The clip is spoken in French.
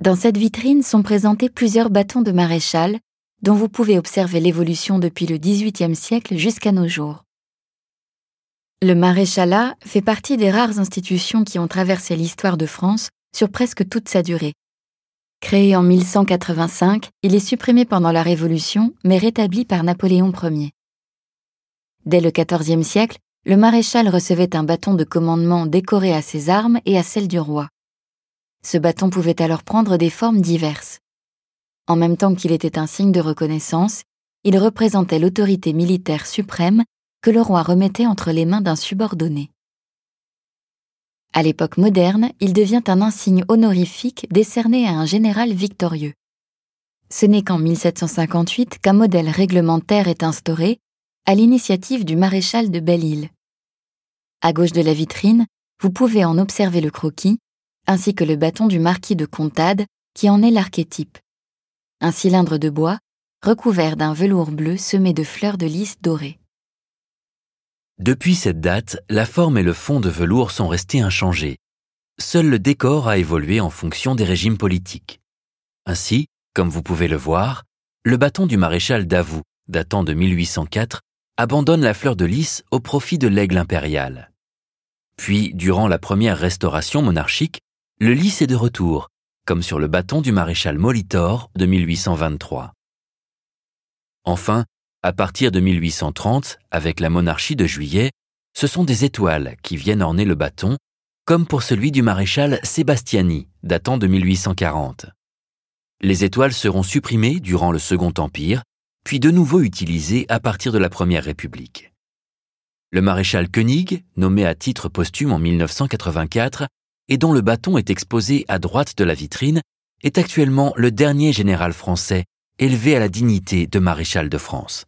Dans cette vitrine sont présentés plusieurs bâtons de maréchal dont vous pouvez observer l'évolution depuis le XVIIIe siècle jusqu'à nos jours. Le maréchalat fait partie des rares institutions qui ont traversé l'histoire de France sur presque toute sa durée. Créé en 1185, il est supprimé pendant la Révolution, mais rétabli par Napoléon Ier. Dès le XIVe siècle, le maréchal recevait un bâton de commandement décoré à ses armes et à celles du roi. Ce bâton pouvait alors prendre des formes diverses. En même temps qu'il était un signe de reconnaissance, il représentait l'autorité militaire suprême que le roi remettait entre les mains d'un subordonné. À l'époque moderne, il devient un insigne honorifique décerné à un général victorieux. Ce n'est qu'en 1758 qu'un modèle réglementaire est instauré à l'initiative du maréchal de Belle-Île. À gauche de la vitrine, vous pouvez en observer le croquis, ainsi que le bâton du marquis de Comtade, qui en est l'archétype. Un cylindre de bois recouvert d'un velours bleu semé de fleurs de lys dorées. Depuis cette date, la forme et le fond de velours sont restés inchangés. Seul le décor a évolué en fonction des régimes politiques. Ainsi, comme vous pouvez le voir, le bâton du maréchal Davout, datant de 1804, abandonne la fleur de lys au profit de l'aigle impérial. Puis, durant la première restauration monarchique, le lys est de retour, comme sur le bâton du maréchal Molitor de 1823. Enfin, à partir de 1830, avec la monarchie de juillet, ce sont des étoiles qui viennent orner le bâton, comme pour celui du maréchal Sébastiani, datant de 1840. Les étoiles seront supprimées durant le Second Empire, puis de nouveau utilisées à partir de la Première République. Le maréchal Koenig, nommé à titre posthume en 1984, et dont le bâton est exposé à droite de la vitrine, est actuellement le dernier général français élevé à la dignité de maréchal de France.